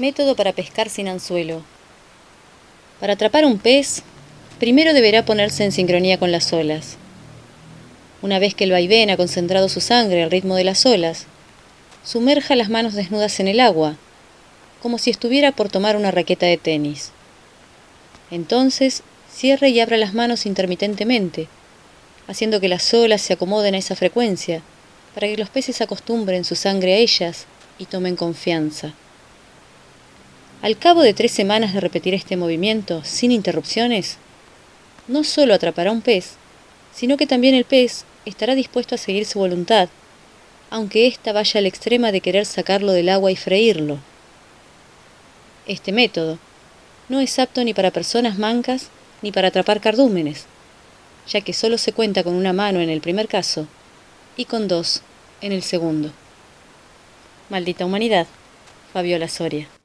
Método para pescar sin anzuelo. Para atrapar un pez, primero deberá ponerse en sincronía con las olas. Una vez que el vaivén ha concentrado su sangre al ritmo de las olas, sumerja las manos desnudas en el agua, como si estuviera por tomar una raqueta de tenis. Entonces, cierre y abra las manos intermitentemente, haciendo que las olas se acomoden a esa frecuencia, para que los peces acostumbren su sangre a ellas y tomen confianza. Al cabo de tres semanas de repetir este movimiento sin interrupciones, no solo atrapará un pez, sino que también el pez estará dispuesto a seguir su voluntad, aunque ésta vaya al extremo de querer sacarlo del agua y freírlo. Este método no es apto ni para personas mancas ni para atrapar cardúmenes, ya que solo se cuenta con una mano en el primer caso y con dos en el segundo. Maldita humanidad, Fabiola Soria.